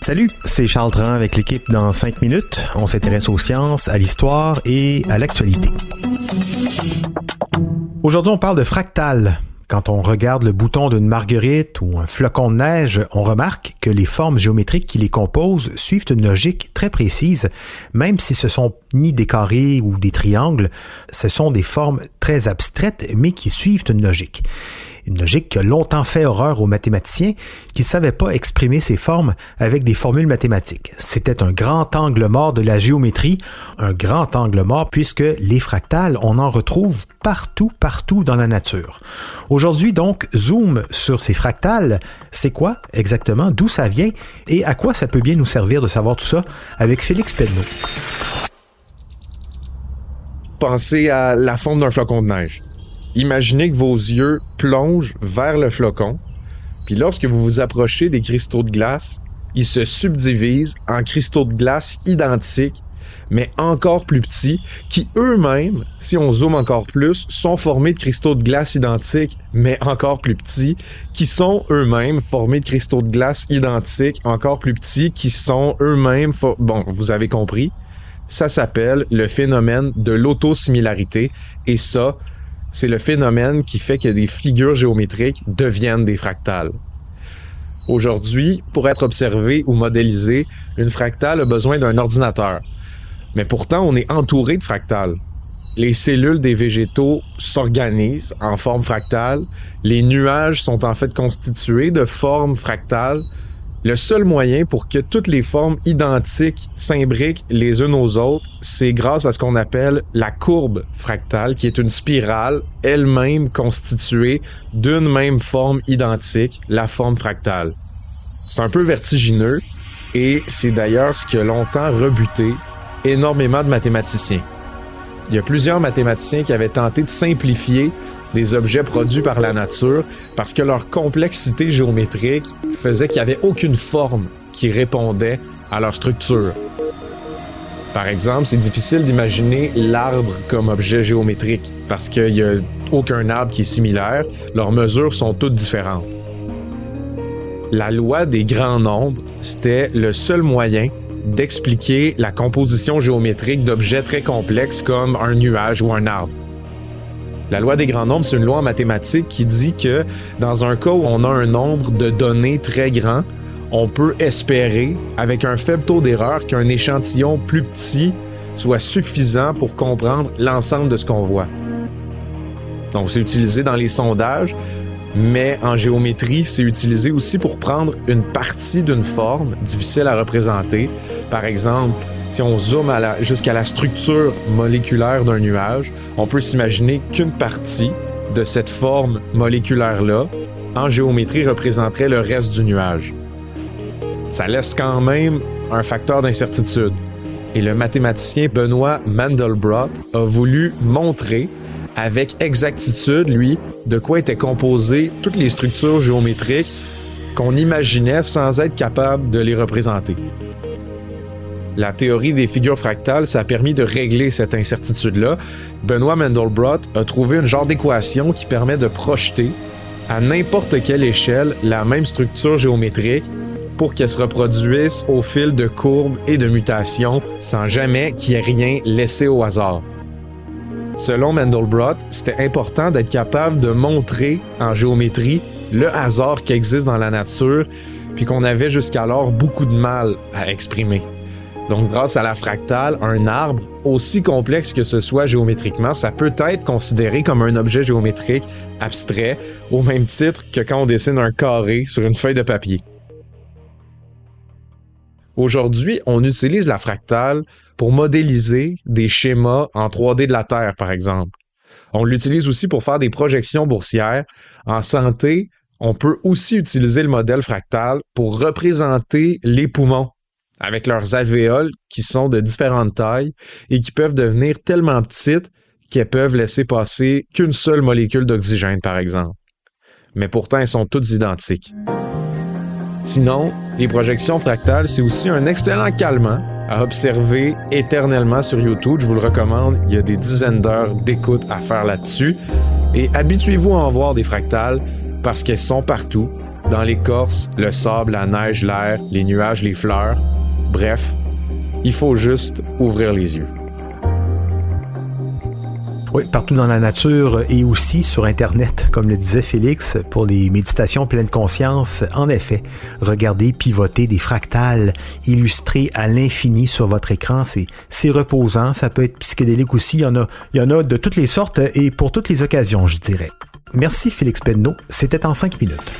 Salut, c'est Charles Tran avec l'équipe dans 5 minutes. On s'intéresse aux sciences, à l'histoire et à l'actualité. Aujourd'hui, on parle de fractal. Quand on regarde le bouton d'une marguerite ou un flocon de neige, on remarque que les formes géométriques qui les composent suivent une logique très précise, même si ce sont ni des carrés ou des triangles, ce sont des formes très abstraites mais qui suivent une logique. Une logique qui a longtemps fait horreur aux mathématiciens qui ne savaient pas exprimer ces formes avec des formules mathématiques. C'était un grand angle mort de la géométrie, un grand angle mort puisque les fractales, on en retrouve partout, partout dans la nature. Aujourd'hui donc, zoom sur ces fractales. C'est quoi exactement, d'où ça vient? Et à quoi ça peut bien nous servir de savoir tout ça avec Félix Pedneau? Pensez à la forme d'un flocon de neige. Imaginez que vos yeux plongent vers le flocon, puis lorsque vous vous approchez des cristaux de glace, ils se subdivisent en cristaux de glace identiques, mais encore plus petits, qui eux-mêmes, si on zoome encore plus, sont formés de cristaux de glace identiques, mais encore plus petits, qui sont eux-mêmes formés de cristaux de glace identiques, encore plus petits, qui sont eux-mêmes... Bon, vous avez compris. Ça s'appelle le phénomène de l'autosimilarité, et ça, c'est le phénomène qui fait que des figures géométriques deviennent des fractales. Aujourd'hui, pour être observé ou modélisé, une fractale a besoin d'un ordinateur. Mais pourtant, on est entouré de fractales. Les cellules des végétaux s'organisent en forme fractale. Les nuages sont en fait constitués de formes fractales le seul moyen pour que toutes les formes identiques s'imbriquent les unes aux autres, c'est grâce à ce qu'on appelle la courbe fractale, qui est une spirale elle-même constituée d'une même forme identique, la forme fractale. C'est un peu vertigineux et c'est d'ailleurs ce qui a longtemps rebuté énormément de mathématiciens. Il y a plusieurs mathématiciens qui avaient tenté de simplifier des objets produits par la nature parce que leur complexité géométrique faisait qu'il n'y avait aucune forme qui répondait à leur structure. Par exemple, c'est difficile d'imaginer l'arbre comme objet géométrique parce qu'il n'y a aucun arbre qui est similaire, leurs mesures sont toutes différentes. La loi des grands nombres, c'était le seul moyen d'expliquer la composition géométrique d'objets très complexes comme un nuage ou un arbre. La loi des grands nombres, c'est une loi en mathématiques qui dit que dans un cas où on a un nombre de données très grand, on peut espérer, avec un faible taux d'erreur, qu'un échantillon plus petit soit suffisant pour comprendre l'ensemble de ce qu'on voit. Donc, c'est utilisé dans les sondages, mais en géométrie, c'est utilisé aussi pour prendre une partie d'une forme difficile à représenter. Par exemple, si on zoome jusqu'à la structure moléculaire d'un nuage, on peut s'imaginer qu'une partie de cette forme moléculaire-là, en géométrie, représenterait le reste du nuage. Ça laisse quand même un facteur d'incertitude. Et le mathématicien Benoît Mandelbrot a voulu montrer avec exactitude, lui, de quoi étaient composées toutes les structures géométriques qu'on imaginait sans être capable de les représenter. La théorie des figures fractales, ça a permis de régler cette incertitude-là. Benoît Mandelbrot a trouvé une genre d'équation qui permet de projeter à n'importe quelle échelle la même structure géométrique pour qu'elle se reproduise au fil de courbes et de mutations sans jamais qu'il y ait rien laissé au hasard. Selon Mandelbrot, c'était important d'être capable de montrer en géométrie le hasard qui existe dans la nature, puis qu'on avait jusqu'alors beaucoup de mal à exprimer. Donc, grâce à la fractale, un arbre, aussi complexe que ce soit géométriquement, ça peut être considéré comme un objet géométrique abstrait, au même titre que quand on dessine un carré sur une feuille de papier. Aujourd'hui, on utilise la fractale pour modéliser des schémas en 3D de la Terre, par exemple. On l'utilise aussi pour faire des projections boursières. En santé, On peut aussi utiliser le modèle fractal pour représenter les poumons avec leurs alvéoles qui sont de différentes tailles et qui peuvent devenir tellement petites qu'elles peuvent laisser passer qu'une seule molécule d'oxygène, par exemple. Mais pourtant, elles sont toutes identiques. Sinon, les projections fractales, c'est aussi un excellent calmant à observer éternellement sur YouTube. Je vous le recommande. Il y a des dizaines d'heures d'écoute à faire là-dessus. Et habituez-vous à en voir des fractales parce qu'elles sont partout. Dans l'écorce, le sable, la neige, l'air, les nuages, les fleurs. Bref, il faut juste ouvrir les yeux. Oui, partout dans la nature et aussi sur Internet, comme le disait Félix, pour les méditations pleines conscience. En effet, regardez pivoter des fractales illustrés à l'infini sur votre écran, c'est, c'est reposant, ça peut être psychédélique aussi, il y, en a, il y en a de toutes les sortes et pour toutes les occasions, je dirais. Merci Félix Penneau, c'était en cinq minutes.